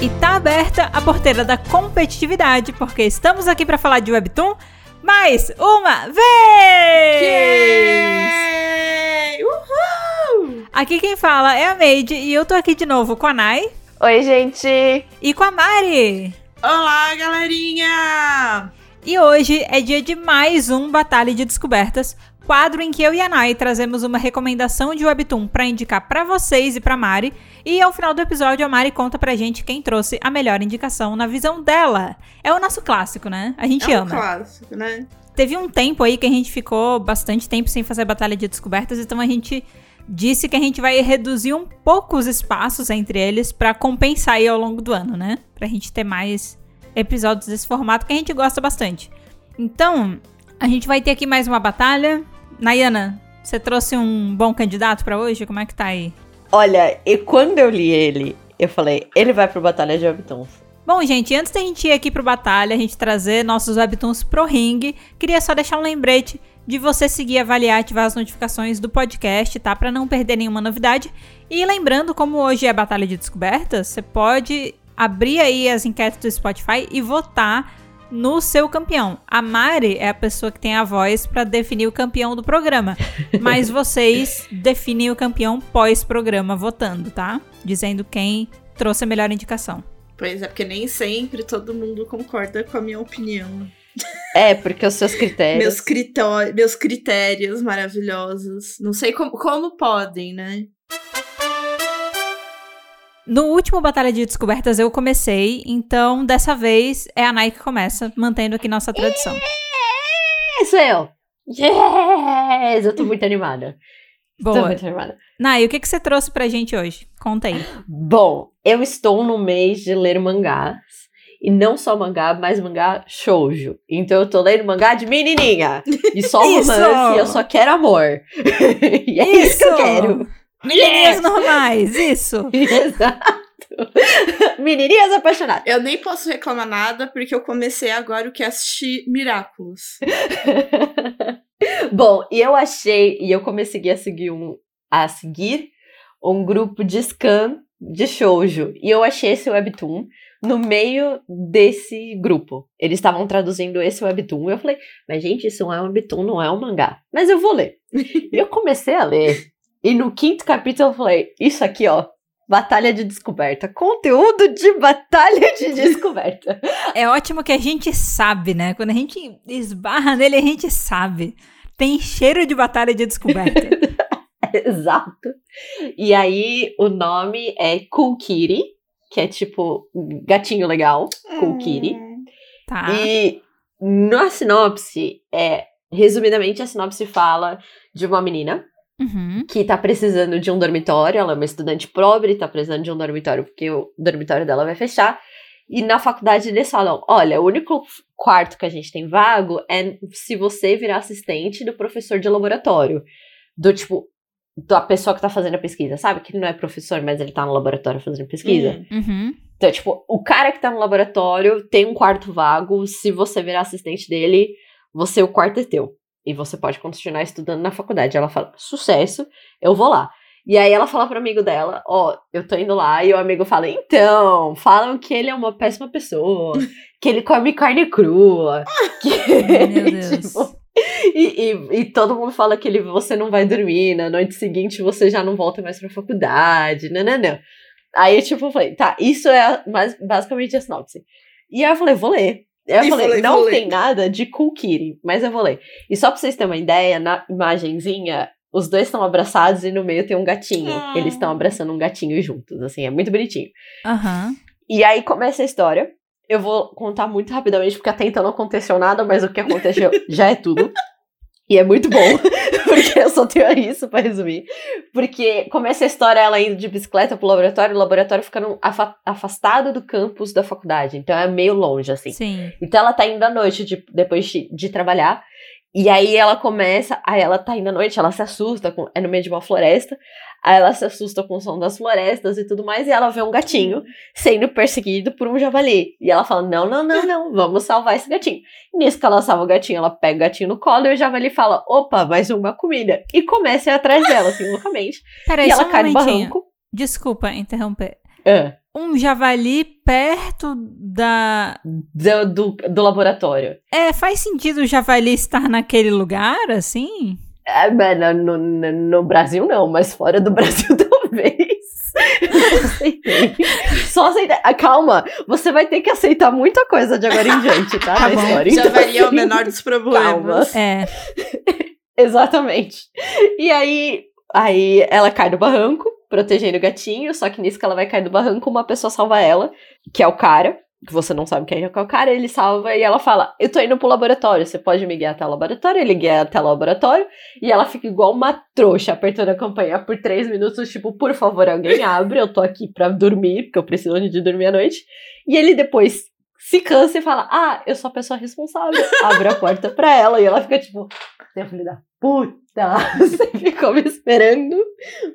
E tá aberta a porteira da competitividade, porque estamos aqui para falar de Webtoon mais uma vez! Yay! Uhul! Aqui quem fala é a Made e eu tô aqui de novo com a Nai Oi, gente! e com a Mari. Olá, galerinha! E hoje é dia de mais um Batalha de Descobertas, quadro em que eu e a Nai trazemos uma recomendação de Webtoon pra indicar pra vocês e pra Mari. E ao final do episódio a Mari conta pra gente quem trouxe a melhor indicação na visão dela. É o nosso clássico, né? A gente É um ama. clássico, né? Teve um tempo aí que a gente ficou bastante tempo sem fazer batalha de descobertas, então a gente disse que a gente vai reduzir um pouco os espaços entre eles pra compensar aí ao longo do ano, né? Pra gente ter mais episódios desse formato que a gente gosta bastante. Então, a gente vai ter aqui mais uma batalha. Nayana, você trouxe um bom candidato pra hoje? Como é que tá aí? Olha, e quando eu li ele, eu falei, ele vai pro Batalha de Webtoons. Bom, gente, antes da gente ir aqui pro Batalha, a gente trazer nossos webtoons pro ringue, queria só deixar um lembrete de você seguir, avaliar e ativar as notificações do podcast, tá? Pra não perder nenhuma novidade. E lembrando, como hoje é Batalha de Descobertas, você pode abrir aí as enquetes do Spotify e votar no seu campeão. A Mari é a pessoa que tem a voz pra definir o campeão do programa, mas vocês definem o campeão pós-programa votando, tá? Dizendo quem trouxe a melhor indicação. Pois é, porque nem sempre todo mundo concorda com a minha opinião. É, porque os seus critérios. Meus, critó- meus critérios maravilhosos. Não sei como, como podem, né? No último Batalha de Descobertas eu comecei, então dessa vez é a Nike que começa, mantendo aqui nossa tradição. É, sou eu! Yes! Eu tô muito animada. Tô Boa. muito animada. Nai, o que, que você trouxe pra gente hoje? Conta aí. Bom, eu estou no mês de ler mangás. E não só mangá, mas mangá shoujo. Então eu tô lendo mangá de menininha. E só Isso! romance, e eu só quero amor. e é isso, que eu quero. Menininhas normais, isso! Exato. Menininhas apaixonadas. Eu nem posso reclamar nada, porque eu comecei agora o que assistir Miraculous. Bom, e eu achei, e eu comecei a seguir um a seguir um grupo de scan de shoujo. E eu achei esse webtoon no meio desse grupo. Eles estavam traduzindo esse webtoon. E eu falei, mas gente, isso não é um webtoon, não é um mangá. Mas eu vou ler. e eu comecei a ler. E no quinto capítulo eu falei, isso aqui, ó. Batalha de descoberta. Conteúdo de batalha de descoberta. É ótimo que a gente sabe, né? Quando a gente esbarra nele, a gente sabe. Tem cheiro de Batalha de Descoberta. Exato. E aí, o nome é Kitty, que é tipo gatinho legal, Cool Kitty. Tá. E na sinopse, é, resumidamente, a sinopse fala de uma menina Uhum. que tá precisando de um dormitório, ela é uma estudante pobre, tá precisando de um dormitório porque o dormitório dela vai fechar. E na faculdade eles falam: olha, o único quarto que a gente tem vago é se você virar assistente do professor de laboratório. Do tipo, da pessoa que tá fazendo a pesquisa, sabe? Que ele não é professor, mas ele tá no laboratório fazendo pesquisa. Hum. Uhum. Então, tipo, o cara que tá no laboratório tem um quarto vago, se você virar assistente dele, você, o quarto é teu. E você pode continuar estudando na faculdade. Ela fala, sucesso, eu vou lá. E aí ela fala pro amigo dela, ó, eu tô indo lá, e o amigo fala, então, falam que ele é uma péssima pessoa, que ele come carne crua, que... Meu Deus. tipo, e, e, e todo mundo fala que ele, você não vai dormir, na noite seguinte você já não volta mais pra faculdade, não, não, não. Aí, tipo, eu falei, tá, isso é a- mas, basicamente a sinopse. E aí eu falei, vou ler. Eu E falei, falei, não tem nada de Kitty, mas eu vou ler. E só pra vocês terem uma ideia, na imagenzinha, os dois estão abraçados e no meio tem um gatinho. Ah. Eles estão abraçando um gatinho juntos, assim, é muito bonitinho. Aham. E aí começa a história. Eu vou contar muito rapidamente, porque até então não aconteceu nada, mas o que aconteceu já é tudo. E é muito bom, porque eu só tenho isso pra resumir. Porque começa a história ela indo de bicicleta pro laboratório, o laboratório ficando afa- afastado do campus da faculdade. Então é meio longe, assim. Sim. Então ela tá indo à noite, de- depois de, de trabalhar. E aí ela começa, aí ela tá indo à noite, ela se assusta, é no meio de uma floresta. Aí ela se assusta com o som das florestas e tudo mais, e ela vê um gatinho sendo perseguido por um javali. E ela fala: Não, não, não, não, vamos salvar esse gatinho. E nisso que ela salva o gatinho, ela pega o gatinho no colo e o javali fala: Opa, mais uma comida. E começa a ir atrás dela, assim, loucamente. Peraí, e ela um cai no barranco. Desculpa interromper. Ah, um javali perto da. Do, do, do laboratório. É, faz sentido o javali estar naquele lugar, assim? É, mas no, no, no Brasil não, mas fora do Brasil talvez. Aceitei. Só aceitar. Ah, calma, você vai ter que aceitar muita coisa de agora em diante, tá? Tá história. Já Então, varia o assim, menor dos problemas. É. Exatamente. E aí, aí ela cai do barranco, protegendo o gatinho, só que nisso que ela vai cair do barranco, uma pessoa salva ela, que é o cara, que você não sabe quem é o cara, ele salva e ela fala: Eu tô indo pro laboratório, você pode me guiar até o laboratório? Ele guia até o laboratório, e ela fica igual uma trouxa, apertando a campanha por três minutos, tipo, por favor, alguém abre, eu tô aqui pra dormir, porque eu preciso de dormir à noite. E ele depois se cansa e fala: Ah, eu sou a pessoa responsável. Abre a porta pra ela, e ela fica tipo, é filho da puta, você ficou me esperando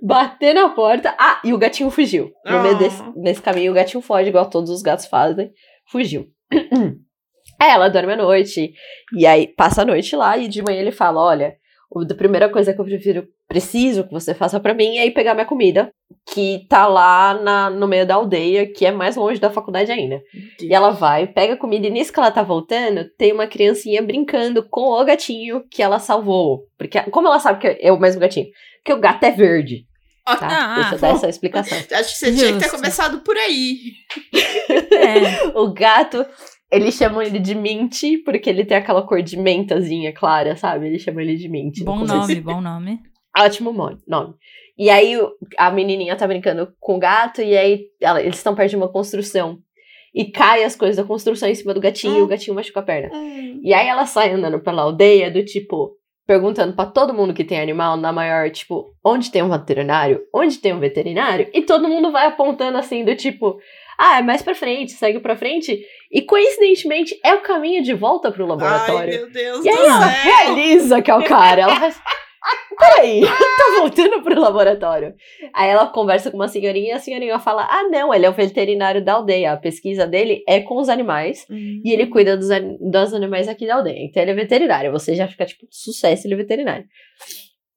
bater na porta. Ah, e o gatinho fugiu. No meio Ah. desse nesse caminho, o gatinho foge, igual todos os gatos fazem. Fugiu. Aí ela dorme à noite, e aí passa a noite lá, e de manhã ele fala: Olha, a primeira coisa que eu prefiro, preciso que você faça pra mim é ir pegar minha comida, que tá lá na, no meio da aldeia, que é mais longe da faculdade ainda. E ela vai, pega a comida, e nisso que ela tá voltando, tem uma criancinha brincando com o gatinho que ela salvou. Porque, como ela sabe que é o mesmo gatinho? Porque o gato é verde, tá? Ah, Deixa eu dar essa explicação. Acho que você tinha que ter Justo. começado por aí. É. O gato, eles chamam ele de Mint, porque ele tem aquela cor de mentazinha clara, sabe? Eles chamam ele de Mint. Bom nome, bom nome. Ótimo mo- nome. E aí a menininha tá brincando com o gato e aí ela- eles estão perto de uma construção. E cai as coisas da construção em cima do gatinho e o gatinho machuca a perna. E aí ela sai andando pela aldeia do tipo, perguntando pra todo mundo que tem animal, na maior, tipo, onde tem um veterinário? Onde tem um veterinário? E todo mundo vai apontando assim, do tipo, ah, é mais pra frente, segue pra frente. E coincidentemente é o caminho de volta pro Ai, laboratório. meu Deus E aí ela céu. realiza que é o cara. Ela faz. Peraí, tá voltando pro laboratório. Aí ela conversa com uma senhorinha e a senhorinha fala: Ah, não, ele é o veterinário da aldeia. A pesquisa dele é com os animais Hum. e ele cuida dos, dos animais aqui da aldeia. Então ele é veterinário. Você já fica tipo, sucesso, ele é veterinário.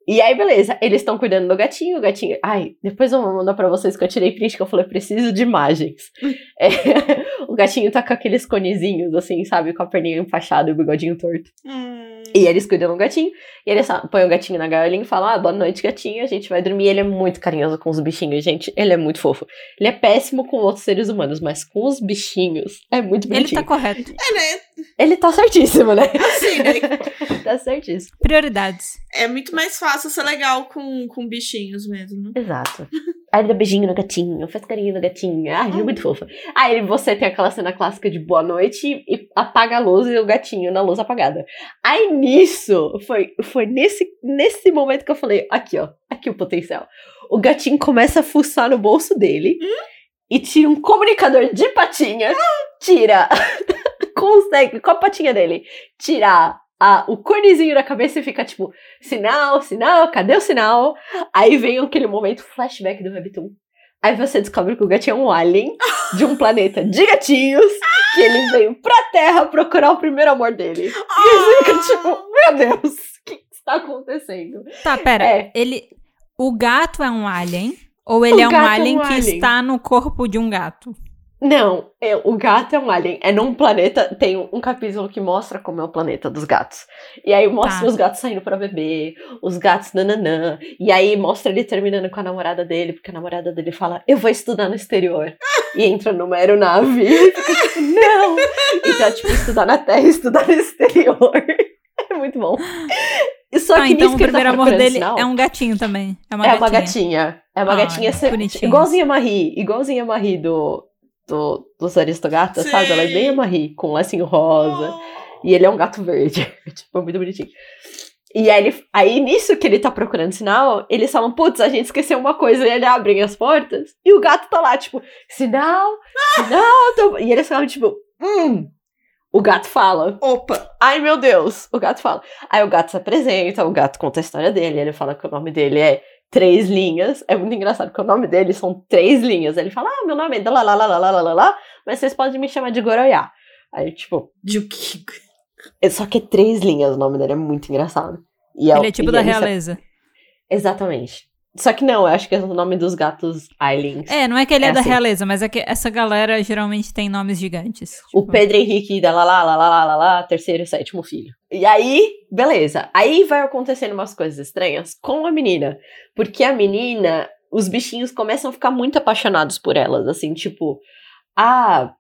E aí, beleza, eles estão cuidando do gatinho, o gatinho. Ai, depois eu vou mandar pra vocês que eu tirei print que eu falei, preciso de imagens. É, gatinho tá com aqueles conezinhos, assim, sabe? Com a perninha enfaixada e o bigodinho torto. Hum. E eles cuidam do gatinho. E eles sa- põem o gatinho na gaiolinha e falam: Ah, boa noite, gatinho. A gente vai dormir. Ele é muito carinhoso com os bichinhos, gente. Ele é muito fofo. Ele é péssimo com outros seres humanos, mas com os bichinhos é muito Ele bonitinho. tá correto. É, né? Ele tá certíssimo, né? Assim, né? tá certíssimo. Prioridades. É muito mais fácil ser legal com, com bichinhos mesmo. Exato. Aí ele dá beijinho no gatinho, faz carinho no gatinho. Ai, ele é muito fofa. Aí você tem aquela cena clássica de boa noite e apaga a luz e o gatinho na luz apagada. Aí nisso, foi, foi nesse, nesse momento que eu falei: aqui, ó, aqui o potencial. O gatinho começa a fuçar no bolso dele e tira um comunicador de patinha, tira, consegue, com a patinha dele, tirar a, o cornezinho da cabeça e fica tipo, sinal, sinal, cadê o sinal? Aí vem aquele momento flashback do Webtoon. Aí você descobre que o gatinho é um alien de um planeta de gatinhos, que ele veio pra Terra procurar o primeiro amor dele. E você fica tipo, meu Deus, o que está acontecendo? Tá, pera. É. Ele. O gato é um alien? Ou ele O é um gato é um alien que alien. está no corpo de um gato? Não, é, o gato é um alien. É num planeta. Tem um, um capítulo que mostra como é o planeta dos gatos. E aí mostra Tá. os gatos saindo pra beber, os gatos nananã. E aí mostra ele terminando com a namorada dele, porque a namorada dele fala: Eu vou estudar no exterior. e entra numa aeronave. E fica tipo, não! Então, tipo, estudar na Terra e estudar no exterior. é muito bom. E só Tá, que então o ele tá primeiro amor dele sinal- é um gatinho também. É uma é gatinha. uma gatinha. É uma Ah, gatinha bonitinhos. igualzinha a Marie. Igualzinha a Marie do, do, dos Aristogatas, Sim. sabe? Ela é bem a Marie, com um lacinho rosa. E ele é um gato verde. tipo, muito bonitinho. E aí, ele, aí, nisso que ele tá procurando sinal, eles falam, putz, a gente esqueceu uma coisa. E ele abrem as portas. E o gato tá lá, tipo, sinal, sinal. tô-" E eles falam, tipo, hum. O gato fala. Opa! Ai, meu Deus! O gato fala. Aí o gato se apresenta, o gato conta a história dele, ele fala que o nome dele é Três Linhas. É muito engraçado, porque o nome dele são Três Linhas. Ele fala, ah, meu nome é lá, lá, lá, lá, lá, lá, lá, mas vocês podem me chamar de Goroiá. Aí, tipo, Juki. é só que é Três Linhas o nome dele, é muito engraçado. E é, Ele é tipo e da realeza. Exatamente. Só que não, eu acho que é o nome dos gatos aliens. É, não é que ele é, É da assim. realeza, mas é que essa galera geralmente tem nomes gigantes. O Tipo, Pedro Henrique da lá, lá, lá, lá, lá, lá, lá, terceiro e sétimo filho. E aí, beleza. Aí vai acontecendo umas coisas estranhas com a menina. Porque a menina, os bichinhos começam a ficar muito apaixonados por elas. Assim, tipo, ah,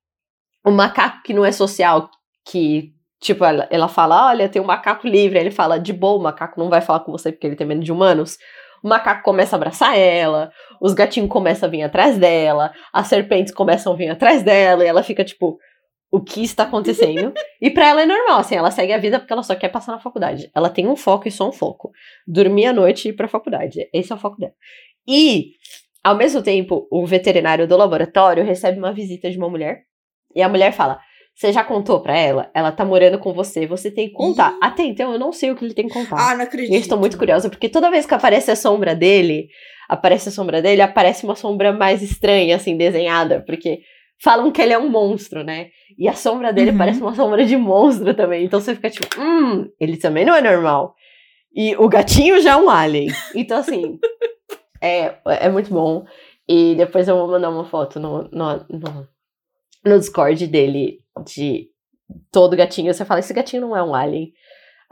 o macaco que não é social, que, tipo, ela, ela fala, olha, tem um macaco livre. Aí ele fala, de boa, o macaco não vai falar com você porque ele tem medo de humanos. O macaco começa a abraçar ela, os gatinhos começam a vir atrás dela, as serpentes começam a vir atrás dela, e ela fica tipo, o que está acontecendo? e pra ela é normal, assim, ela segue a vida porque ela só quer passar na faculdade. Ela tem um foco e só um foco. Dormir à noite e ir pra faculdade. Esse é o foco dela. E, ao mesmo tempo, o veterinário do laboratório recebe uma visita de uma mulher, e a mulher fala. Você já contou pra ela? Ela tá morando com você, você tem que contar. Ih. Até então eu não sei o que ele tem que contar. Ah, não acredito. E eu estou muito curiosa, porque toda vez que aparece a sombra dele, aparece a sombra dele, aparece uma sombra mais estranha, assim, desenhada, porque falam que ele é um monstro, né? E a sombra dele Uhum. parece uma sombra de monstro também. Então você fica tipo, hum, ele também não é normal. E o gatinho já é um alien. Então, assim, é, é muito bom. E depois eu vou mandar uma foto no, no, no, no Discord dele de todo gatinho. Você fala, esse gatinho não é um alien.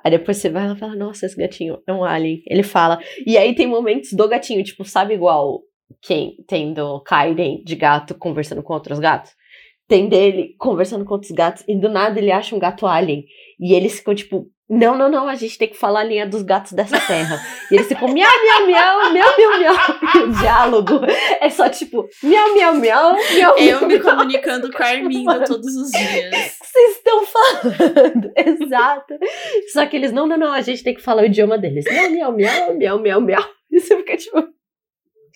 Aí depois você vai lá e fala, nossa, esse gatinho é um alien. Ele fala. E aí tem momentos do gatinho, tipo, sabe igual quem tem do Kaiden de gato conversando com outros gatos? Tem dele conversando com outros gatos e do nada ele acha um gato alien. E eles ficam tipo, não, não, não, a gente tem que falar a linha dos gatos dessa terra. E eles ficam miau, miau, miau, miau, miau, miau. E o diálogo é só tipo, miau, miau, miau, miau, Eu miau, me miau. comunicando com a Arminda todos os dias. vocês estão falando? Exato. Só que eles, não, não, não, a gente tem que falar o idioma deles. Miau, miau, miau, miau, miau, miau. E você fica tipo.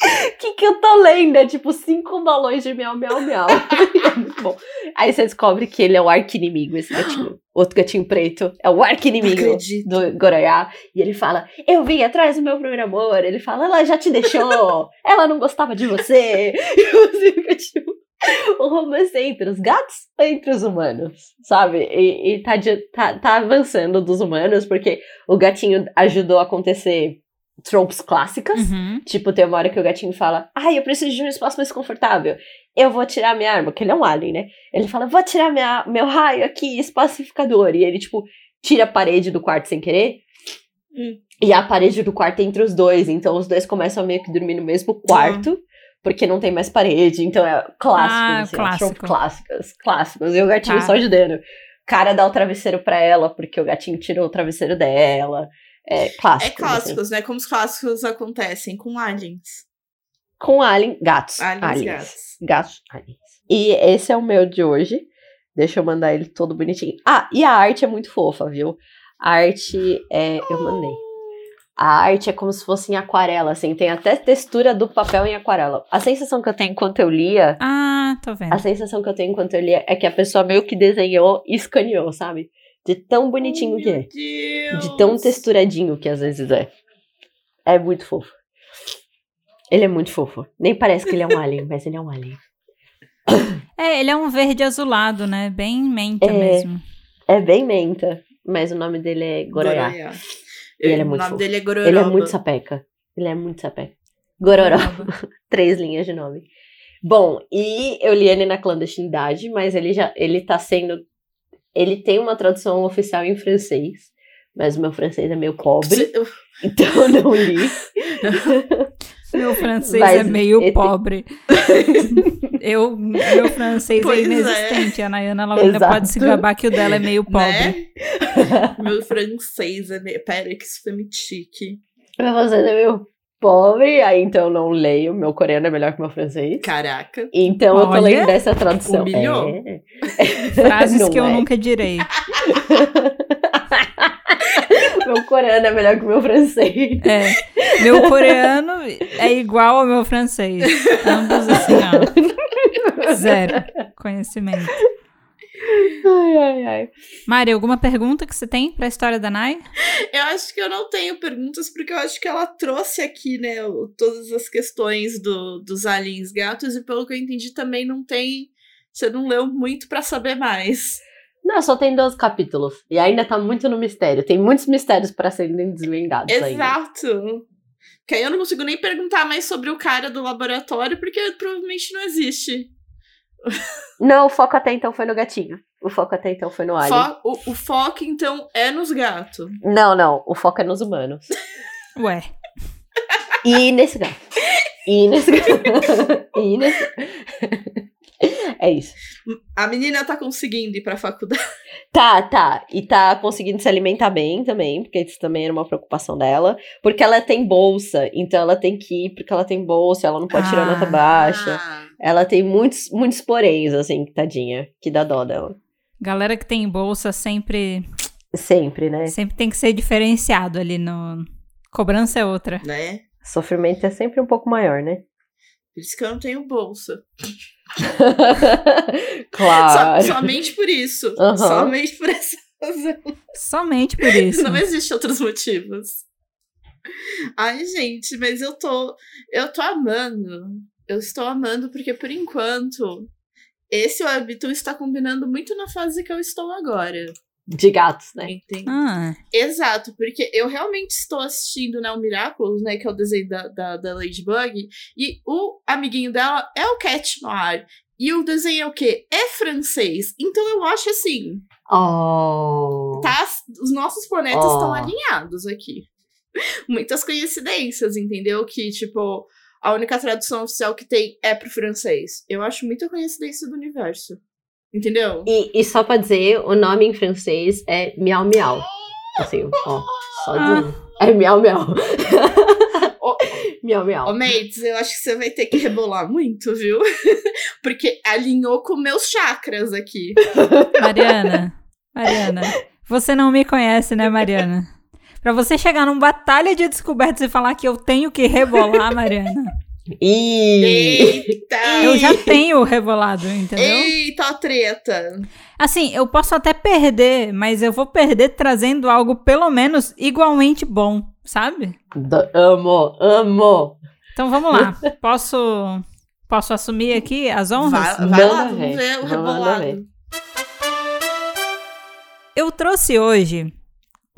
O que, que eu tô lendo? É tipo cinco balões de miau, miau, miau. é muito bom. Aí você descobre que ele é o arqui-inimigo, esse gatinho. Outro gatinho preto é o arqui-inimigo do Goraiá. E ele fala: Eu vim atrás do meu primeiro amor. Ele fala: Ela já te deixou. Ela não gostava de você. E você fica tipo. O romance é entre os gatos entre os humanos, sabe? E, e tá, de- tá, tá avançando dos humanos, porque o gatinho ajudou a acontecer tropes clássicas. Uhum. Tipo, tem uma hora que o gatinho fala: Ai, eu preciso de um espaço mais confortável. Eu vou tirar minha arma, que ele é um alien, né? Ele fala: Vou tirar minha, meu raio aqui, espacificador. E ele, tipo, tira a parede do quarto sem querer. Hum. E a parede do quarto é entre os dois. Então os dois começam a meio que dormir no mesmo quarto. Porque não tem mais parede. Então é clássico, Ah, assim, é clássico. trope clássicas, clássicos. E o gatinho Tá. só ajudando. O cara dá o travesseiro pra ela, porque o gatinho tirou o travesseiro dela. É clássico. É clássicos, né? Como os clássicos acontecem com aliens. Com alien, gatos. Aliens, aliens. gatos. Gatos, aliens. E esse é o meu de hoje. Deixa eu mandar ele todo bonitinho. Ah, e a arte é muito fofa, viu? A arte é. Eu mandei. A arte é como se fosse em aquarela, assim. Tem até textura do papel em aquarela. A sensação que eu tenho enquanto eu lia. Ah, tô vendo. A sensação que eu tenho enquanto eu lia é que a pessoa meio que desenhou e escaneou, sabe? De tão bonitinho que é. Meu De tão Deus. texturadinho que às vezes é. É muito fofo. Ele é muito fofo. Nem parece que ele é um alien, mas ele é um alien. É, ele é um verde azulado, né? Bem menta É. mesmo. É bem menta, mas o nome dele é Gororá. Gororá. E ele é o muito nome fofo. dele é Gororoba. Ele é muito sapeca. Ele é muito sapeca. Gororó. Três linhas de nome. Bom, e eu li ele na clandestinidade, mas ele já ele tá sendo. Ele tem uma tradução oficial em francês, mas o meu francês é meio pobre, então eu não li. Meu francês Mas é meio esse- pobre. eu, meu francês Pois é é. inexistente. A Nayana ela ainda pode se gabar que o dela é meio pobre. Né? Meu francês é meio... Pera, que isso foi muito chique. Meu francês é meio pobre, aí então eu não leio. Meu coreano é melhor que meu francês. Caraca. Então eu tô Olha, lendo dessa tradução. humilhou. É. Frases Não que eu é. nunca direi. Meu coreano é melhor que meu francês. É. Meu coreano é igual ao meu francês. Ambos assim, ó. Zero conhecimento. Ai, ai, ai. Mari, alguma pergunta que você tem pra história da Nay? Eu acho que eu não tenho perguntas, porque eu acho que ela trouxe aqui, né, todas as questões do, dos aliens gatos, e pelo que eu entendi também não tem. Você não leu muito pra saber mais. Não, só tem 12 capítulos. E ainda tá muito no mistério. Tem muitos mistérios pra serem desvendados ainda. Exato. Que aí eu não consigo nem perguntar mais sobre o cara do laboratório, porque provavelmente não existe. Não, o foco até então foi no gatinho. O foco até então foi no alien. Fo- o, o foco, então, é nos gatos. Não, não. O foco é nos humanos. Ué. E nesse gato. E nesse gato. E nesse. É isso. A menina tá conseguindo ir pra faculdade. Tá, tá. E tá conseguindo se alimentar bem também, porque isso também era uma preocupação dela. Porque ela tem bolsa, então ela tem que ir porque ela tem bolsa, ela não pode tirar Ah. nota baixa. Ela tem muitos, muitos poréns, assim, tadinha, que dá dó dela. Galera que tem bolsa sempre, Sempre, né? sempre tem que ser diferenciado ali no. Cobrança é outra. né? Sofrimento é sempre um pouco maior, né? Por isso que eu não tenho bolsa. claro. Só- somente por isso. Aham. Somente por essa razão. Somente por isso. Não existem outros motivos. Ai, gente, mas eu tô. Eu tô amando. Eu estou amando, porque por enquanto. Esse webtoon está combinando muito na fase que eu estou agora. De gatos, né? Entende? Ah, Exato, porque eu realmente estou assistindo, né, o Miraculous, né, que é o desenho da, da, da Ladybug, e o amiguinho dela é o Cat Noir. E o desenho é o quê? É francês. Então eu acho assim, Oh. tá? Os nossos planetas Oh. estão alinhados aqui. Muitas coincidências, entendeu? Que, tipo, a única tradução oficial que tem é pro francês. Eu acho muita coincidência do universo. Entendeu? E, e só pra dizer, o nome em francês é miau miau. Assim, ó. Só dizendo. É miau miau. Miau miau. Ô, Mates, eu acho que você vai ter que rebolar muito, viu? Porque alinhou com meus chakras aqui. Mariana. Mariana. Você não me conhece, né, Mariana? Pra você chegar num batalha de descobertas e falar que eu tenho que rebolar, Mariana. Eita! Eu já tenho rebolado, entendeu? Eita, a treta! Assim, eu posso até perder, mas eu vou perder trazendo algo pelo menos igualmente bom, sabe? Do- amo, amo. Então vamos lá. Posso posso assumir aqui as honras? Vai, vai lá, vamos ver, ver o rebolado. Eu trouxe hoje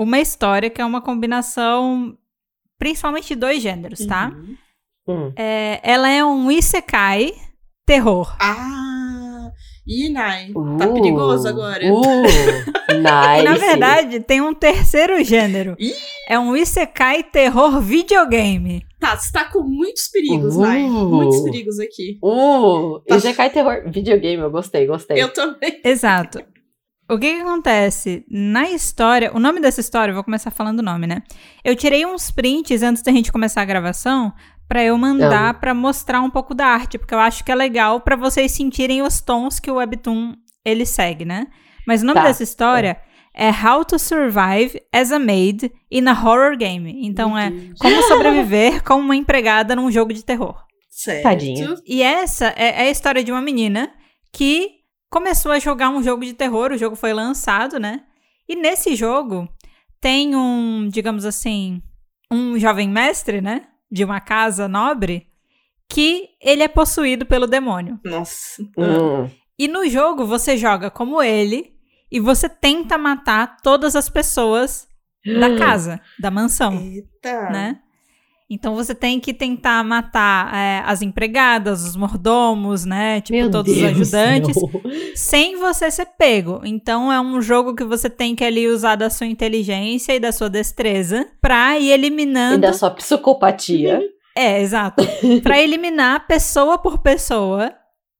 uma história que é uma combinação principalmente de dois gêneros, tá? Uhum. Hum. É, ela é um isekai terror. Ah! Ih, Nai, tá Uh, perigoso agora. Uh, nice. E, na verdade, tem um terceiro gênero. Ih! É um isekai terror videogame. Tá, você tá com muitos perigos, Uh. Nai. Muitos perigos aqui. Uh, Tá. e cai terror. Videogame, eu gostei, gostei. Eu também. Exato. O que, que acontece? Na história, o nome dessa história, eu vou começar falando o nome, né? Eu tirei uns prints antes da gente começar a gravação pra eu mandar pra mostrar um pouco da arte, porque eu acho que é legal pra vocês sentirem os tons que o webtoon ele segue, né? Mas o nome Tá. dessa história é How to Survive as a Maid in a Horror Game. Então é como sobreviver como uma empregada num jogo de terror. Certo. Tadinha. E essa é, é a história de uma menina que começou a jogar um jogo de terror. O jogo foi lançado, né? E nesse jogo tem um, digamos assim, um jovem mestre, né? De uma casa nobre, que ele é possuído pelo demônio. Nossa. Hum. E no jogo você joga como ele e você tenta matar todas as pessoas da casa, da mansão Eita. né? Então você tem que tentar matar é, as empregadas, os mordomos, né? Tipo, Meu todos Deus os ajudantes, sem você ser pego. Então é um jogo que você tem que ali usar da sua inteligência e da sua destreza pra ir E eliminando. da sua psicopatia. É, exato. pra eliminar pessoa por pessoa.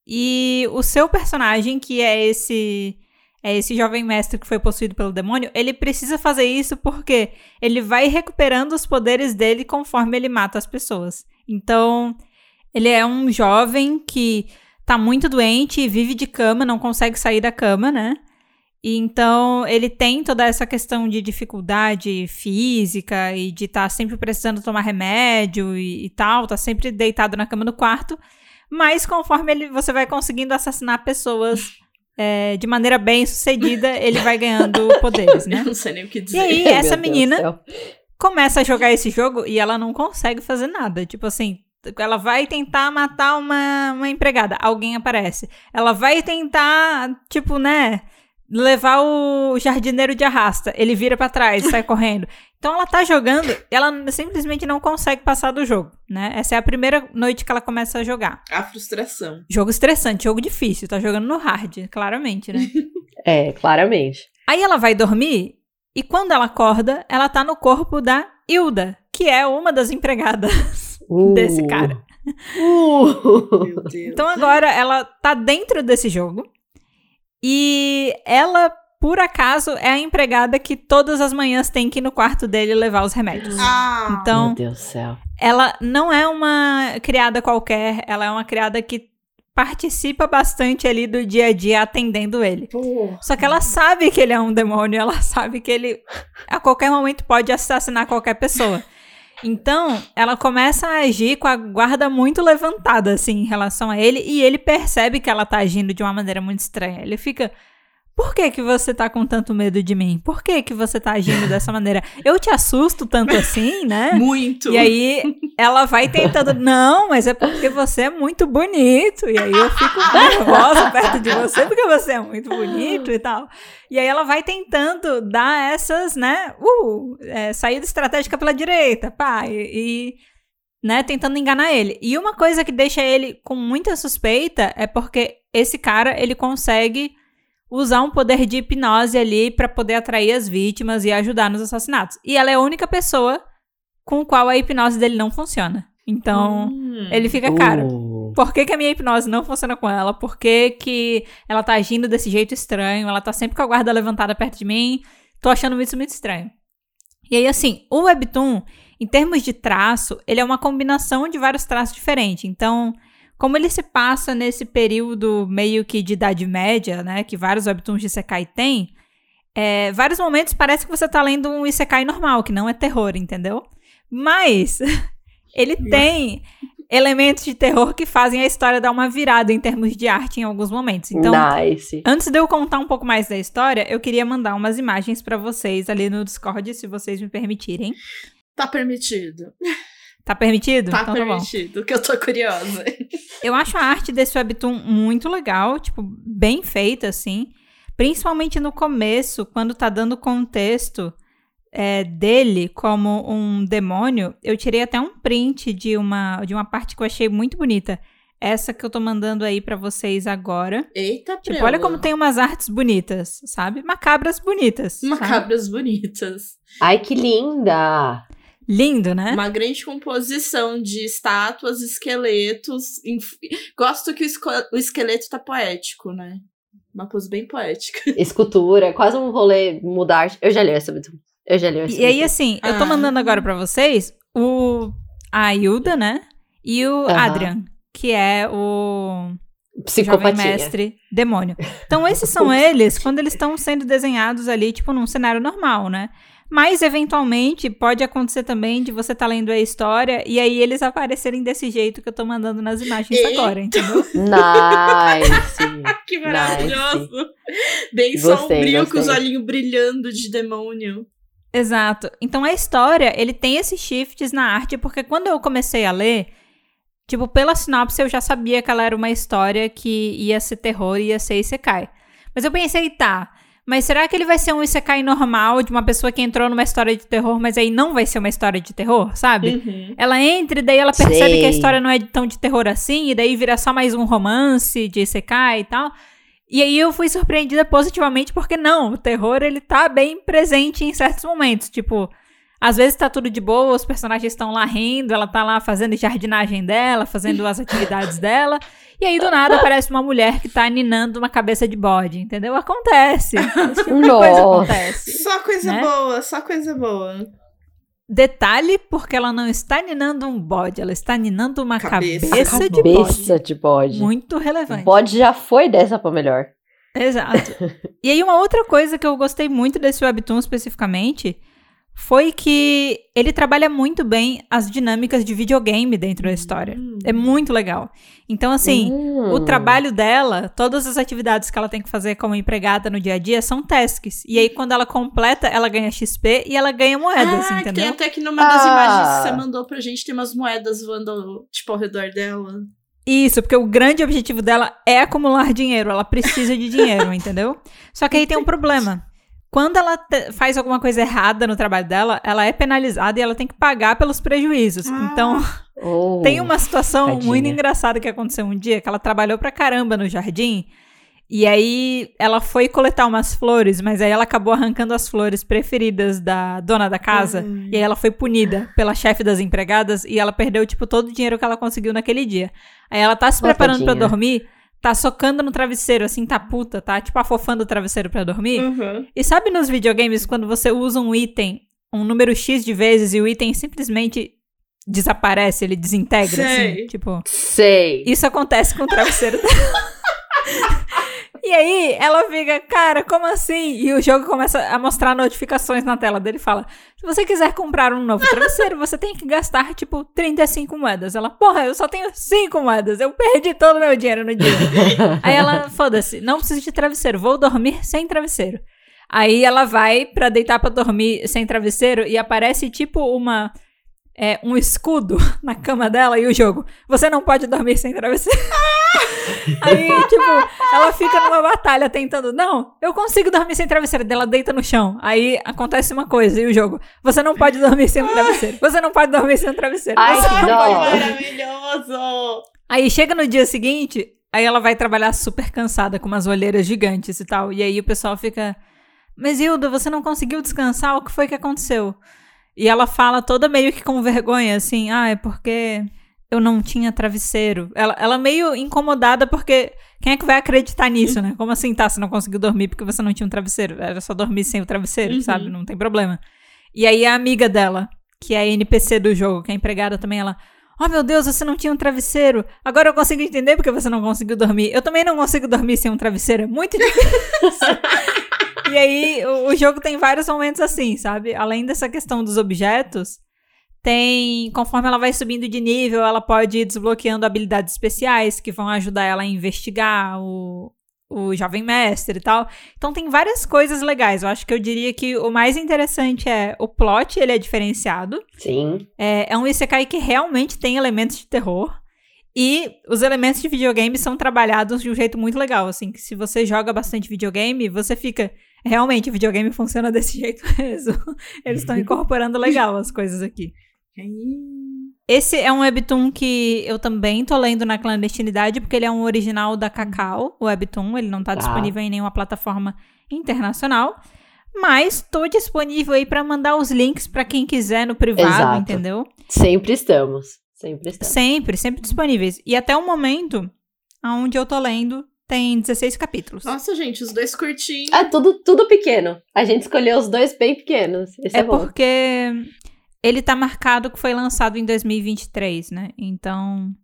E o seu personagem, que é esse. É esse jovem mestre que foi possuído pelo demônio, ele precisa fazer isso porque ele vai recuperando os poderes dele conforme ele mata as pessoas. Então, ele é um jovem que tá muito doente e vive de cama, não consegue sair da cama, né? E então ele tem toda essa questão de dificuldade física e de estar sempre precisando tomar remédio e, e tal, tá sempre deitado na cama do quarto. Mas conforme ele, você vai conseguindo assassinar pessoas é, de maneira bem sucedida, ele vai ganhando poderes, né? Eu não sei nem o que E dizer. aí, Meu essa menina começa a jogar esse jogo e ela não consegue fazer nada. Tipo assim, ela vai tentar matar uma, uma empregada, alguém aparece. Ela vai tentar, tipo, né, levar o jardineiro de arrasta. Ele vira pra trás, sai correndo. Então ela tá jogando, ela simplesmente não consegue passar do jogo, né? Essa é a primeira noite que ela começa a jogar. A frustração. Jogo estressante, jogo difícil, tá jogando no hard, claramente, né? É, claramente. Aí ela vai dormir e quando ela acorda, ela tá no corpo da Hilda, que é uma das empregadas Uh. desse cara. Uh. Meu Deus. Então agora ela tá dentro desse jogo e ela, por acaso, é a empregada que todas as manhãs tem que ir no quarto dele levar os remédios. Ah, Então, Meu Deus do céu. ela não é uma criada qualquer, ela é uma criada que participa bastante ali do dia a dia atendendo ele. pô. Só que ela sabe que ele é um demônio, ela sabe que ele a qualquer momento pode assassinar qualquer pessoa. Então, ela começa a agir com a guarda muito levantada, assim, em relação a ele, e ele percebe que ela tá agindo de uma maneira muito estranha. Ele fica. Por que, que você tá com tanto medo de mim? Por que, que você tá agindo dessa maneira? Eu te assusto tanto assim, né? Muito. E aí ela vai tentando, não, mas é porque você é muito bonito. E aí eu fico nervosa perto de você porque você é muito bonito e tal. E aí ela vai tentando dar essas, né? Uh, é, saída estratégica pela direita, pá, e, e, né, tentando enganar ele. E uma coisa que deixa ele com muita suspeita é porque esse cara, ele consegue usar um poder de hipnose ali pra poder atrair as vítimas e ajudar nos assassinatos. E ela é a única pessoa com qual a hipnose dele não funciona. Então, Hum. ele fica, cara, Uh. por que, que a minha hipnose não funciona com ela? Por que, que ela tá agindo desse jeito estranho? Ela tá sempre com a guarda levantada perto de mim. Tô achando isso muito estranho. E aí, assim, o Webtoon, em termos de traço, ele é uma combinação de vários traços diferentes. Então, como ele se passa nesse período meio que de Idade Média, né? Que vários Webtoons de Isekai têm, é, vários momentos parece que você tá lendo um Isekai normal, que não é terror, entendeu? Mas ele tem elementos de terror que fazem a história dar uma virada em termos de arte em alguns momentos. Então, nice. Antes de eu contar um pouco mais da história, eu queria mandar umas imagens pra vocês ali no Discord, se vocês me permitirem. Tá permitido. Tá permitido? Tá então tá permitido, que eu tô curiosa. Eu acho a arte desse webtoon muito legal, tipo, bem feita, assim. Principalmente no começo, quando tá dando contexto é, dele como um demônio. Eu tirei até um print de uma, de uma parte que eu achei muito bonita. Essa que eu tô mandando aí pra vocês agora. Eita, Tipo, preula. olha como tem umas artes bonitas, sabe? Macabras bonitas. sabe? Macabras bonitas. Ai, que linda! Lindo, né? Uma grande composição de estátuas, esqueletos. inf- Gosto que o, esco- o esqueleto tá poético, né? Uma pose bem poética. Escultura, quase um rolê mudar. Eu já li essa muito. Eu já li essa E aí, muito. assim, eu tô Ah. mandando agora pra vocês o a Hilda, né? E o Aham. Adrian, que é o jovem Psicopatia. mestre demônio. Então, esses são eles quando eles estão sendo desenhados ali, tipo, num cenário normal, né? Mas, eventualmente, pode acontecer também de você tá lendo a história e aí eles aparecerem desse jeito que eu tô mandando nas imagens Eita. agora, entendeu? Nice. que maravilhoso! Bem Gostei, sombrio, com os gostei. olhinhos brilhando de demônio. Exato. Então a história, ele tem esses shifts na arte, porque quando eu comecei a ler, tipo, pela sinopse eu já sabia que ela era uma história que ia ser terror e ia ser Isekai. Mas eu pensei, tá, mas será que ele vai ser um Isekai normal de uma pessoa que entrou numa história de terror, mas aí não vai ser uma história de terror, sabe? Uhum. Ela entra e daí ela percebe Sei. que a história não é tão de terror assim, e daí vira só mais um romance de Isekai e tal. E aí eu fui surpreendida positivamente porque não, o terror ele tá bem presente em certos momentos, tipo, às vezes tá tudo de boa, os personagens estão lá rindo, ela tá lá fazendo jardinagem dela, fazendo as atividades dela, e aí do nada aparece uma mulher que tá ninando uma cabeça de bode, entendeu? Acontece. Esse tipo coisa acontece. Só coisa Né? boa, só coisa boa. Detalhe, porque ela não está ninando um bode, ela está ninando uma Cabeça. cabeça, de bode. Cabeça de bode. Muito relevante. Bode já foi dessa pra melhor. Exato. e aí, uma outra coisa que eu gostei muito desse Webtoon especificamente foi que ele trabalha muito bem as dinâmicas de videogame dentro da história. Hum. É muito legal. Então, assim, Hum. o trabalho dela, todas as atividades que ela tem que fazer como empregada no dia a dia são tasks. E aí, quando ela completa, ela ganha XP e ela ganha moedas, ah, entendeu? tem até que numa das Ah. imagens que você mandou pra gente, tem umas moedas voando, tipo, ao redor dela. Isso, porque o grande objetivo dela é acumular dinheiro. Ela precisa de dinheiro, entendeu? Só que aí tem um problema. Quando ela faz alguma coisa errada no trabalho dela, ela é penalizada e ela tem que pagar pelos prejuízos. Ah. Então, Oh, tem uma situação tadinha. muito engraçada que aconteceu um dia, que ela trabalhou pra caramba no jardim. E aí ela foi coletar umas flores, mas aí ela acabou arrancando as flores preferidas da dona da casa. Ai. E aí ela foi punida pela chefe das empregadas e ela perdeu, tipo, todo o dinheiro que ela conseguiu naquele dia. Aí ela tá se preparando pra tadinha. dormir, tá socando no travesseiro, assim, tá puta, tá? Tipo, afofando o travesseiro pra dormir. Uhum. E sabe nos videogames, quando você usa um item um número X de vezes e o item simplesmente desaparece, ele desintegra, Sei. assim? Tipo, Sei. isso acontece com o travesseiro dela. E aí, ela fica, cara, como assim? E o jogo começa a mostrar notificações na tela dele e fala: se você quiser comprar um novo travesseiro, você tem que gastar, tipo, 35 moedas. Ela, porra, eu só tenho 5 moedas, eu perdi todo o meu dinheiro no dia. Aí ela, foda-se, não preciso de travesseiro, vou dormir sem travesseiro. Aí ela vai pra deitar pra dormir sem travesseiro e aparece tipo uma. É, um escudo na cama dela e o jogo. Você não pode dormir sem travesseiro. Aí, tipo, ela fica numa batalha tentando. Não, eu consigo dormir sem travesseiro. Daí Ela deita no chão. Aí acontece uma coisa e o jogo. Você não pode dormir sem travesseiro. Você não pode dormir sem travesseiro. Ai, que dó. Maravilhoso! Aí chega no dia seguinte, aí ela vai trabalhar super cansada, com umas olheiras gigantes e tal. E aí o pessoal fica. Mas Hilda, você não conseguiu descansar? O que foi que aconteceu? E ela fala toda meio que com vergonha, assim, ah, é porque eu não tinha travesseiro. Ela, ela meio incomodada porque quem é que vai acreditar nisso, né? Como assim, tá? Você não conseguiu dormir porque você não tinha um travesseiro. Era só dormir sem o travesseiro, Uhum. sabe? Não tem problema. E aí a amiga dela, que é a NPC do jogo, que é empregada também, ela. Oh meu Deus, você não tinha um travesseiro. Agora eu consigo entender porque você não conseguiu dormir. Eu também não consigo dormir sem um travesseiro. É muito difícil. e aí, o, o jogo tem vários momentos assim, sabe? Além dessa questão dos objetos, tem. Conforme ela vai subindo de nível, ela pode ir desbloqueando habilidades especiais que vão ajudar ela a investigar o, o jovem mestre e tal. Então tem várias coisas legais. Eu acho que eu diria que o mais interessante é o plot, ele é diferenciado. Sim. É, é um Isekai que realmente tem elementos de terror. E os elementos de videogame são trabalhados de um jeito muito legal, assim, que se você joga bastante videogame, você fica, realmente, o videogame funciona desse jeito mesmo. Eles estão incorporando legal as coisas aqui. Esse é um webtoon que eu também tô lendo na clandestinidade, porque ele é um original da Cacau, o webtoon, ele não tá, Tá. disponível em nenhuma plataforma internacional. Mas tô disponível aí pra mandar os links pra quem quiser no privado, Exato. entendeu? Sempre estamos. Sempre estamos. Sempre, sempre disponíveis. E até o momento, aonde eu tô lendo, tem 16 capítulos. Nossa, gente, os dois curtinhos. É tudo, tudo pequeno. A gente escolheu os dois bem pequenos. Esse é, é bom. porque ele tá marcado que foi lançado em 2023, né? Então,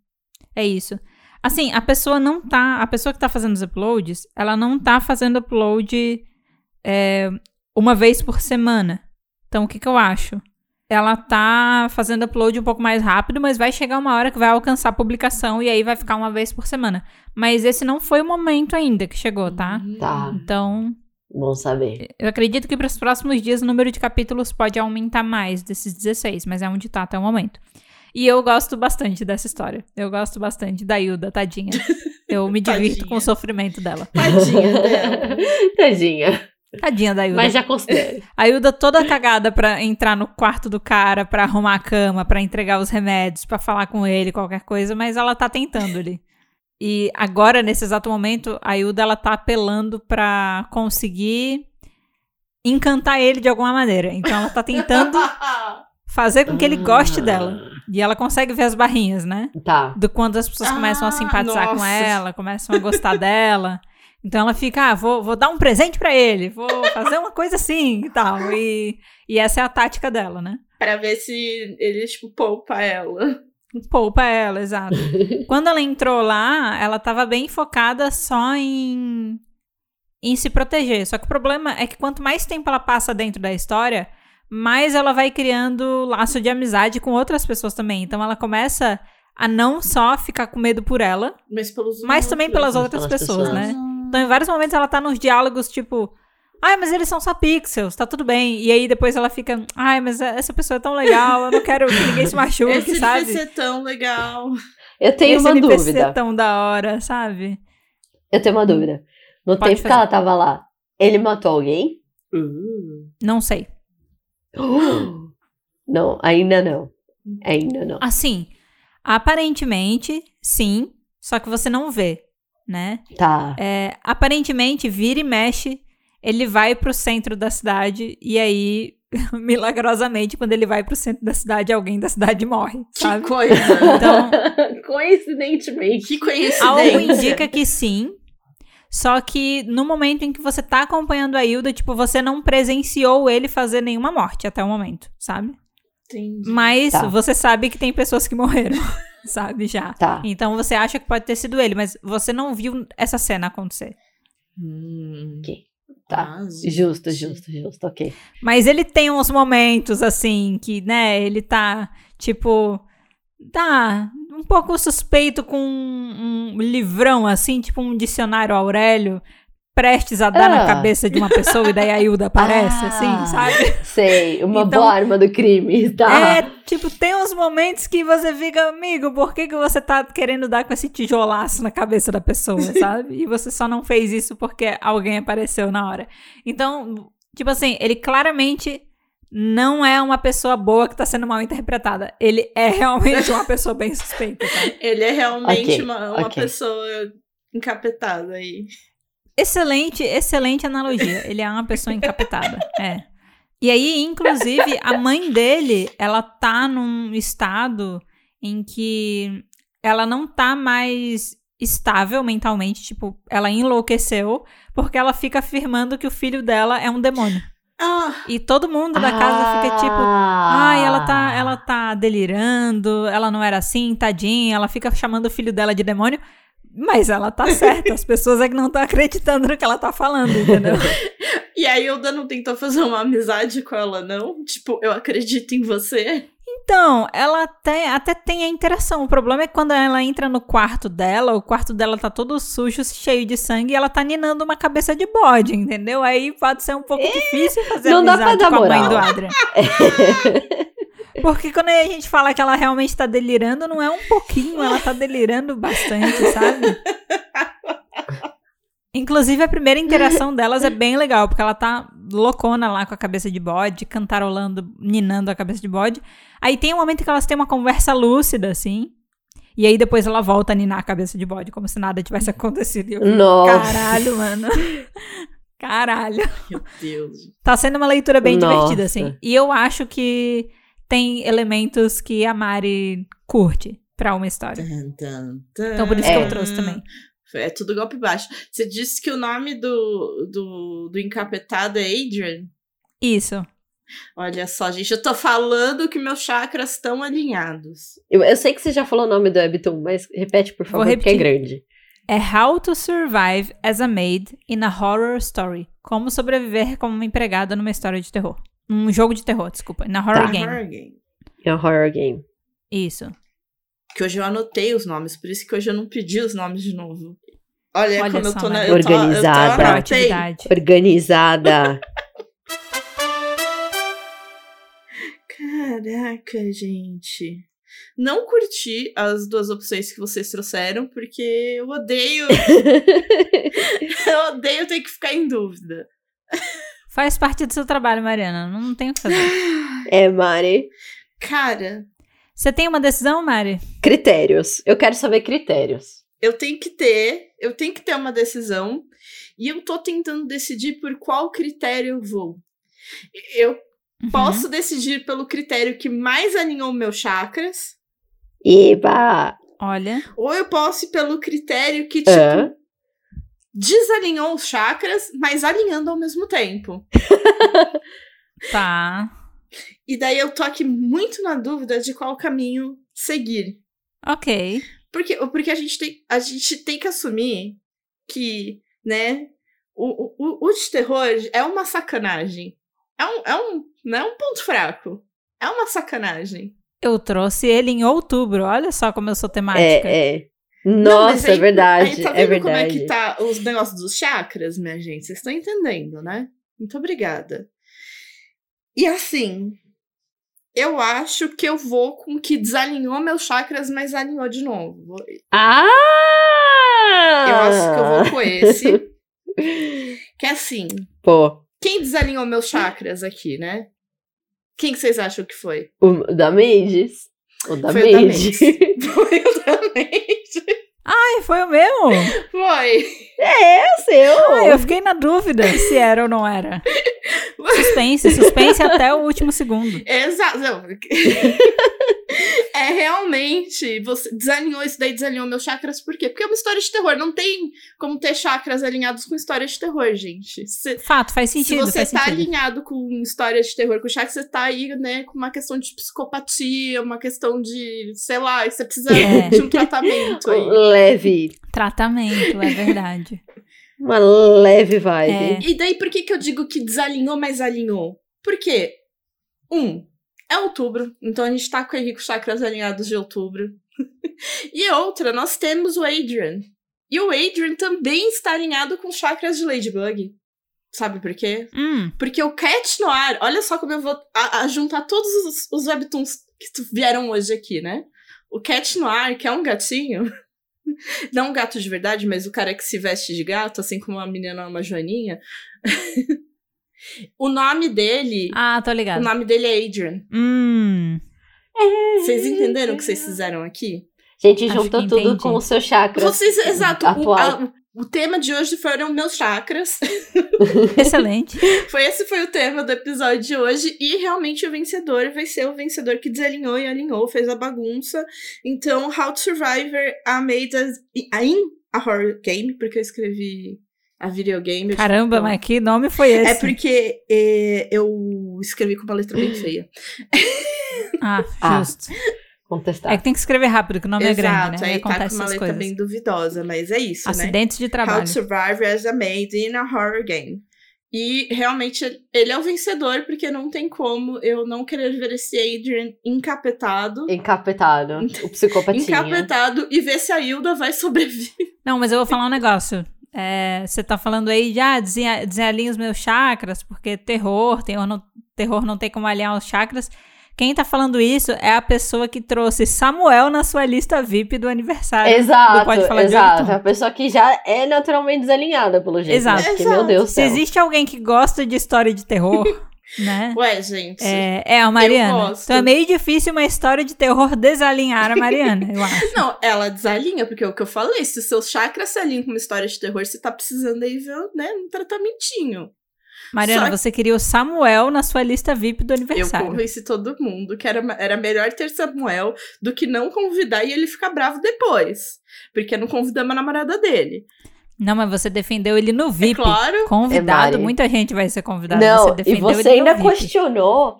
é isso. Assim, a pessoa não tá. A pessoa que tá fazendo os uploads, ela não tá fazendo upload é, uma vez por semana. Então, o que, que eu acho? Ela tá fazendo upload um pouco mais rápido, mas vai chegar uma hora que vai alcançar a publicação e aí vai ficar uma vez por semana. Mas esse não foi o momento ainda que chegou, tá? Tá. Então, Bom saber. eu acredito que para os próximos dias o número de capítulos pode aumentar mais desses 16, mas é onde tá até o momento. E eu gosto bastante dessa história. Eu gosto bastante da Hilda, tadinha. Eu me divirto Tadinha. com o sofrimento dela. Tadinha dela. Tadinha. Tadinha da Hilda. Mas já considero. A Hilda toda cagada pra entrar no quarto do cara, pra arrumar a cama, pra entregar os remédios, pra falar com ele, qualquer coisa, mas ela tá tentando ali. E agora, nesse exato momento, a Hilda ela tá apelando pra conseguir encantar ele de alguma maneira. Então ela tá tentando fazer com que ele goste dela. E ela consegue ver as barrinhas, né? Tá. Do quando as pessoas começam a Ah, simpatizar com nossa. ela, começam a gostar dela. Então ela fica, ah, vou, vou dar um presente pra ele, vou fazer uma coisa assim e tal. E, e essa é a tática dela, né? pra ver se ele, tipo, poupa ela. Poupa ela, exato. Quando ela entrou lá, ela tava bem focada só em, em se proteger. Só que o problema é que quanto mais tempo ela passa dentro da história, mais ela vai criando laço de amizade com outras pessoas também. Então ela começa a não só ficar com medo por ela, Mas pelos mas também pelas outras pelas pessoas, pessoas. né? Então, em vários momentos, ela tá nos diálogos, tipo, ai, mas eles são só pixels, tá tudo bem. E aí depois ela fica, ai, mas essa pessoa é tão legal, eu não quero que ninguém se machuque, Esse sabe? devia ser tão legal. Eu tenho Esse uma NPC dúvida. é tão da hora, sabe? Eu tenho uma dúvida. No Pode tempo que fazer. ela tava lá, ele matou alguém? Uh. Não sei. Não, ainda não. Ainda não. Assim, aparentemente, sim, só que você não vê, né? Tá. É, aparentemente, vira e mexe, ele vai pro centro da cidade e aí, milagrosamente, quando ele vai pro centro da cidade, alguém da cidade morre, Que sabe? coisa. Então, Coincidentemente. que coincidência. algo indica que sim. Só que no momento em que você tá acompanhando a Hilda, tipo, você não presenciou ele fazer nenhuma morte até o momento, sabe? Entendi. Mas Tá. você sabe que tem pessoas que morreram, sabe? Já. Tá. Então você acha que pode ter sido ele, mas você não viu essa cena acontecer. Hum, Ok. Tá. Justo, justo, justo. Ok. Mas ele tem uns momentos assim que, né, ele tá tipo tá um pouco suspeito com um, um livrão assim, tipo um dicionário Aurélio prestes a dar na Ah. cabeça de uma pessoa e daí a Hilda aparece Ah. assim, sabe? Sei. Uma Então- boa arma do crime. Tá. É, tipo, tem uns momentos que você fica, amigo, por que, que você tá querendo dar com esse tijolaço na cabeça da pessoa, sabe? E você só não fez isso porque alguém apareceu na hora. Então, tipo assim, ele claramente não é uma pessoa boa que tá sendo mal interpretada. Ele é realmente uma pessoa bem suspeita, tá? Ele é realmente Ok, uma, uma ok. pessoa encapetada aí. Excelente, excelente analogia. Ele é uma pessoa encapetada. É. E aí, inclusive, a mãe dele, ela tá num estado em que ela não tá mais estável mentalmente, tipo, ela enlouqueceu, porque ela fica afirmando que o filho dela é um demônio. Ah, E todo mundo da casa fica tipo, Ah. Ai, ela tá, ela tá delirando, ela não era assim, tadinha, ela fica chamando o filho dela de demônio. Mas ela tá certa, as pessoas é que não estão acreditando no que ela tá falando, entendeu? e a Hilda não tentou fazer uma amizade com ela, não? Tipo, eu acredito em você. Então, ela até, até tem a interação. O problema é que quando ela entra no quarto dela, o quarto dela tá todo sujo, cheio de sangue, e ela tá ninando uma cabeça de bode, entendeu? Aí pode ser um pouco difícil fazer não dá pra amizade dar com a mãe do Adrian. Porque quando a gente fala que ela realmente tá delirando, não é um pouquinho, ela tá delirando bastante, sabe? Inclusive, a primeira interação delas é bem legal, porque ela tá loucona lá com a cabeça de bode, cantarolando, ninando a cabeça de bode. Aí tem um momento que elas têm uma conversa lúcida, assim. E aí depois ela volta a ninar a cabeça de bode, como se nada tivesse acontecido. Eu Nossa. caralho, mano. Caralho. Meu Deus. Tá sendo uma leitura bem Nossa. divertida, assim. E eu acho que tem elementos que a Mari curte pra uma história. Tan, tan, tan. Então por isso que É. eu trouxe também. É tudo golpe baixo. Você disse que o nome do, do, do encapetado é Adrian? Isso. Olha só, gente, eu tô falando que meus chakras estão alinhados. Eu, eu sei que você já falou o nome do Webtoon, mas repete, por favor, porque é grande. É How to Survive as a Maid in a Horror Story. Como sobreviver como uma empregada numa história de terror. Um jogo de terror, desculpa. Na horror Tá. game. Horror game. É um horror game. Isso. Que hoje eu anotei os nomes, por isso que hoje eu não pedi os nomes de novo. Olha, Olha como eu tô na. Maria. Eu tô, eu tô, Organizada. anotei. Proatividade. Organizada. Caraca, gente. Não curti as duas opções que vocês trouxeram, porque eu odeio. eu odeio ter que ficar em dúvida. Faz parte do seu trabalho, Mariana. Não tem o que fazer. é, Mari. Cara, Você tem uma decisão, Mari? Critérios. Eu quero saber critérios. eu tenho que ter, eu tenho que ter uma decisão e eu tô tentando decidir por qual critério eu vou. Eu Uhum. posso decidir pelo critério que mais alinhou meus chakras, Eba! Olha. ou eu posso ir pelo critério que, tipo? Desalinhou os chakras, mas alinhando ao mesmo tempo. Tá. E daí eu tô aqui muito na dúvida de qual caminho seguir. Ok. Porque, porque a, gente tem, a gente tem que assumir que, né, o, o, o de terror é uma sacanagem. É um, é um, não é um ponto fraco. É uma sacanagem. Eu trouxe ele em outubro. Olha só como eu sou temática. É, é. Nossa, é aí- verdade. Aí tá é vendo como é verdade. que tá os negócios dos chakras, minha gente? Vocês estão entendendo, né? Muito obrigada. E assim, Eu acho que eu vou com que desalinhou meus chakras, mas alinhou de novo. Ah! Eu acho que eu vou com esse. que é assim, Pô, quem desalinhou meus chakras aqui, né? Quem que vocês acham que foi? o da Mendes. O da Foi o da Mendes. Foi o da Mendes. Ai, foi o meu? Foi. É, o seu. Ah, eu fiquei na dúvida se era ou não era. Suspense, suspense até o último segundo. Exato. É realmente. Você desalinhou isso daí, desalinhou meus chakras, por quê? Porque é uma história de terror. Não tem como ter chakras alinhados com histórias de terror, gente. Se, Fato, faz se sentido, você faz tá sentido. alinhado com histórias de terror com chakras, você tá aí, né, com uma questão de psicopatia, uma questão de, sei lá, você precisa É. de um tratamento aí. Leve. Tratamento, é verdade. Uma leve vibe. É. E daí, por que, que eu digo que desalinhou, mas alinhou? Porque, um, é outubro, então a gente tá com o Henrique Chakras alinhados de outubro. e outra, nós temos o Adrian. E o Adrian também está alinhado com os chakras de Ladybug. Sabe por quê? Hum, Porque o Cat Noir, olha só como eu vou a- a juntar todos os, os webtoons que vieram hoje aqui, né? O Cat Noir, que é um gatinho, não um gato de verdade, mas o cara que se veste de gato, assim como a menina é uma joaninha. o nome dele, ah, tô o ligado. nome dele é Adrian. Hum, Vocês entenderam o que vocês fizeram aqui? A gente Acho juntou tudo entendi. com o seu chakra. Vocês, exato. O, a- o tema de hoje foram meus chakras. excelente. Foi esse foi o tema do episódio de hoje e realmente o vencedor vai ser o vencedor que desalinhou e alinhou, fez a bagunça. Então, How to Survivor a made a in a horror game, porque eu escrevi a videogame. Caramba, tive- mas que nome foi esse? É porque é, eu escrevi com uma letra bem feia. Ah, Ah, justo. Contestar. É que tem que escrever rápido, que o nome é Exato, grande, né? Aí aí tá com acontece uma letra coisas. bem duvidosa, mas é isso, né? Acidentes de How trabalho. to Survive as a Maid in a Horror Game. E realmente ele é o vencedor, porque não tem como eu não querer ver esse Adrian encapetado. Encapetado. O psicopatinha. Encapetado e ver se a Hilda vai sobreviver. Não, mas eu vou falar um negócio. É, você tá falando aí de ah, desenha- os meus chakras, porque terror, terror não, terror não tem como alinhar os chakras. Quem tá falando isso é a pessoa que trouxe Samuel na sua lista VIP do aniversário. do Exato, Pode Falar de exato. Webtoon. A pessoa que já é naturalmente desalinhada, pelo jeito. Exato. Né? Porque, Exato. meu Deus do Se existe alguém que gosta de história de terror, né? Ué, gente. É, é a Mariana. Então é meio difícil uma história de terror desalinhar a Mariana, eu acho. Não, ela desalinha, porque é o que eu falei, se os seus chakras se alinham com uma história de terror, você tá precisando aí ver, né, um tratamentinho. Mariana, Só- você queria o Samuel na sua lista VIP do Eu aniversário. convenci todo mundo que era, era melhor ter Samuel do que não convidar e ele ficar bravo depois. Porque não convidamos a namorada dele. Não, mas você defendeu ele no É VIP. claro. Convidado, É, muita gente vai ser convidada. Não, você e você ele no ainda VIP. questionou.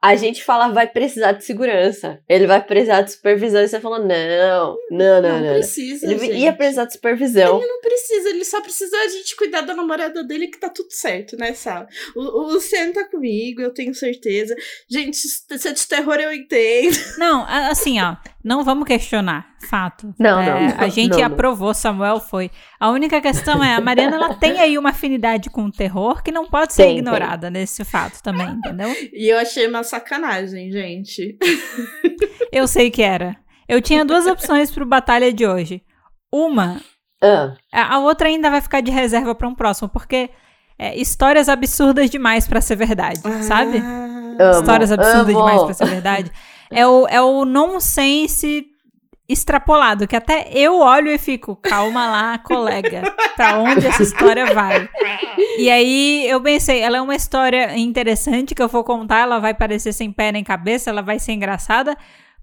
A, gente fala, vai precisar de segurança. Ele vai precisar de supervisão. E você falou, não, não, não, Não, não. não. precisa, Ele gente. ia precisar de supervisão. Ele não precisa, ele só precisa a gente cuidar da namorada dele que tá tudo certo, né, Sal? O, o Luciano tá comigo, eu tenho certeza. Gente, se é de terror eu entendo. Não, assim, ó. Não vamos questionar. Fato. Não, É, não, não, A gente não, aprovou, Samuel foi. A única questão é, a Mariana ela tem aí uma afinidade com o terror que não pode ser Tem, tem. ignorada nesse fato também, entendeu? E eu achei uma sacanagem, gente. Eu sei que era. Eu tinha duas opções pro batalha de hoje. Uma, Ah, a outra ainda vai ficar de reserva pra um próximo, porque é, histórias absurdas demais pra ser verdade, sabe? Ah, Amo, histórias absurdas amo. demais pra ser verdade. É o, é o nonsense extrapolado, que até eu olho e fico, calma lá, colega, pra onde essa história vai? E aí eu pensei, ela é uma história interessante que eu vou contar, ela vai parecer sem pé nem cabeça, ela vai ser engraçada.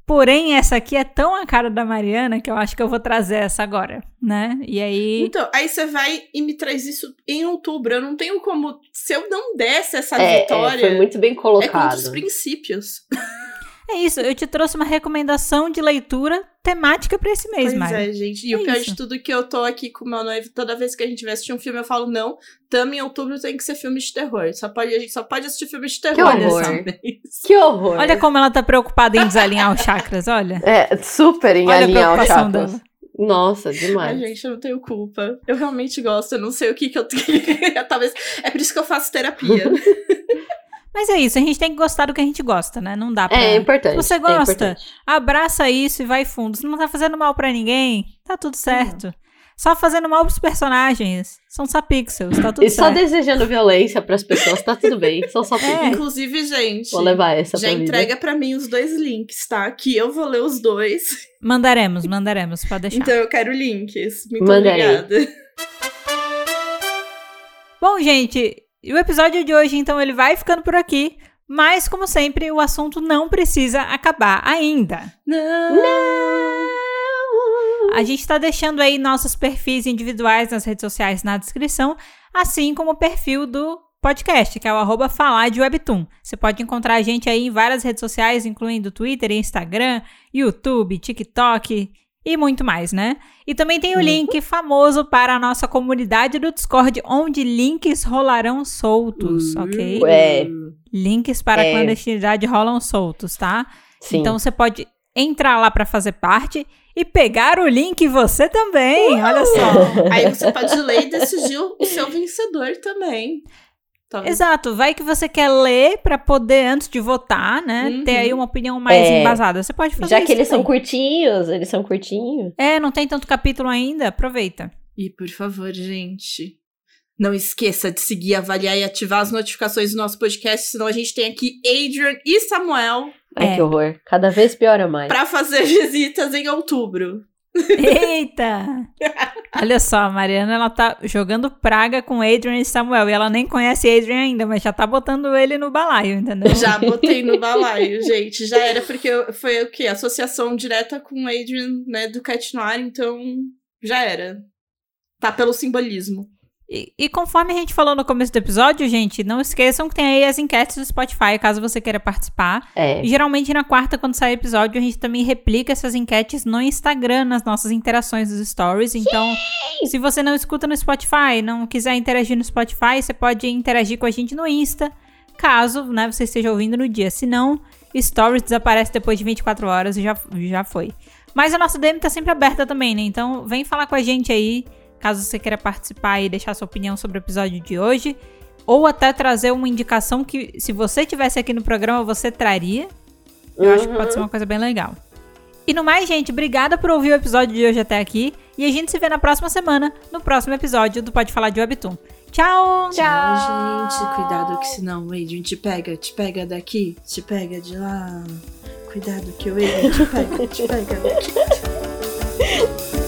Porém, essa aqui é tão a cara da Mariana que eu acho que eu vou trazer essa agora, né? E aí. Então, aí você vai e me traz isso em outubro. Eu não tenho como. Se eu não desse essa é, é, vitória, foi muito bem é contra colocado. os princípios. É isso, eu te trouxe uma recomendação de leitura temática pra esse mês, Pois Mari. é, gente. E É o pior isso. de tudo é que eu tô aqui com o meu noivo, toda vez que a gente vai assistir um filme, eu falo, não, tamo em outubro tem que ser filme de terror. Só pode, a gente só pode assistir filme de terror. horror. nesse mês. Que horror. Olha como ela tá preocupada em desalinhar os chakras, olha. É, super em Olha alinhar os chakras. dela. Nossa, Ai, demais. gente, eu não tenho culpa. Eu realmente gosto, eu não sei o que que eu tenho. Talvez. É por isso que eu faço terapia. Mas é isso, a gente tem que gostar do que a gente gosta, né? Não dá pra. É importante. Se você é gosta, importante. abraça isso e vai fundo. Se não tá fazendo mal pra ninguém, tá tudo certo. Só fazendo mal pros personagens. São só pixels, tá tudo E só certo. desejando violência pras pessoas, tá tudo bem. São só É. Inclusive, gente, Vou levar essa já pra entrega pra mim os dois links, tá? Que eu vou ler os dois. Mandaremos, mandaremos, pode deixar. Então eu quero links. Muito Mandarei. obrigada. Bom, gente, o episódio de hoje, então, ele vai ficando por aqui. Mas, como sempre, o assunto não precisa acabar ainda. Não. A gente tá deixando aí nossos perfis individuais nas redes sociais na descrição, assim como o perfil do podcast, que é o arroba falar de Webtoon. Você pode encontrar a gente aí em várias redes sociais, incluindo Twitter, Instagram, YouTube, TikTok e muito mais, né? E também tem o Uhum. link famoso para a nossa comunidade do Discord, onde links rolarão soltos, ok? É. Links para a É. clandestinidade rolam soltos, tá? Sim. Então você pode entrar lá para fazer parte e pegar o link você também. Olha só. Aí você pode ler e decidir o seu vencedor também. Tá? Exato, vai que você quer ler para poder antes de votar, né, Uhum. ter aí uma opinião mais É. embasada. Você pode fazer Já isso que eles são também. curtinhos, eles são curtinhos. É, não tem tanto capítulo ainda, aproveita. E por favor, gente, não esqueça de seguir, avaliar e ativar as notificações do nosso podcast, senão a gente tem aqui Adrian e Samuel Ai, É. que horror. Cada vez piora mais. pra fazer visitas em outubro. Eita! Olha só, a Mariana, ela tá jogando praga com Adrian e Samuel. E ela nem conhece Adrian ainda, mas já tá botando ele no balaio, entendeu? Já botei no balaio, gente. Já era, porque foi o quê? Associação direta com Adrian, né, do Cat Noir, então já era. Tá pelo simbolismo. E, e conforme a gente falou no começo do episódio, gente, não esqueçam que tem aí as enquetes do Spotify, caso você queira participar. É. E geralmente na quarta, quando sai episódio, a gente também replica essas enquetes no Instagram, nas nossas interações dos stories. Então, se você não escuta no Spotify, não quiser interagir no Spotify, você pode interagir com a gente no Insta, caso né, você esteja ouvindo no dia. Se não, stories desaparece depois de 24 horas e já, já foi. Mas a nossa DM tá sempre aberta também, né? Então, vem falar com a gente aí, caso você queira participar e deixar sua opinião sobre o episódio de hoje. Ou até trazer uma indicação que, se você tivesse aqui no programa, você traria. Eu acho que pode ser uma coisa bem legal. E no mais, gente, obrigada por ouvir o episódio de hoje até aqui. E a gente se vê na próxima semana, no próximo episódio do Pode Falar de Webtoon. Tchau! Ai, gente, cuidado que senão o Adrian te pega, te pega daqui, te pega de lá. Cuidado que o Adrian te pega, te pega daqui.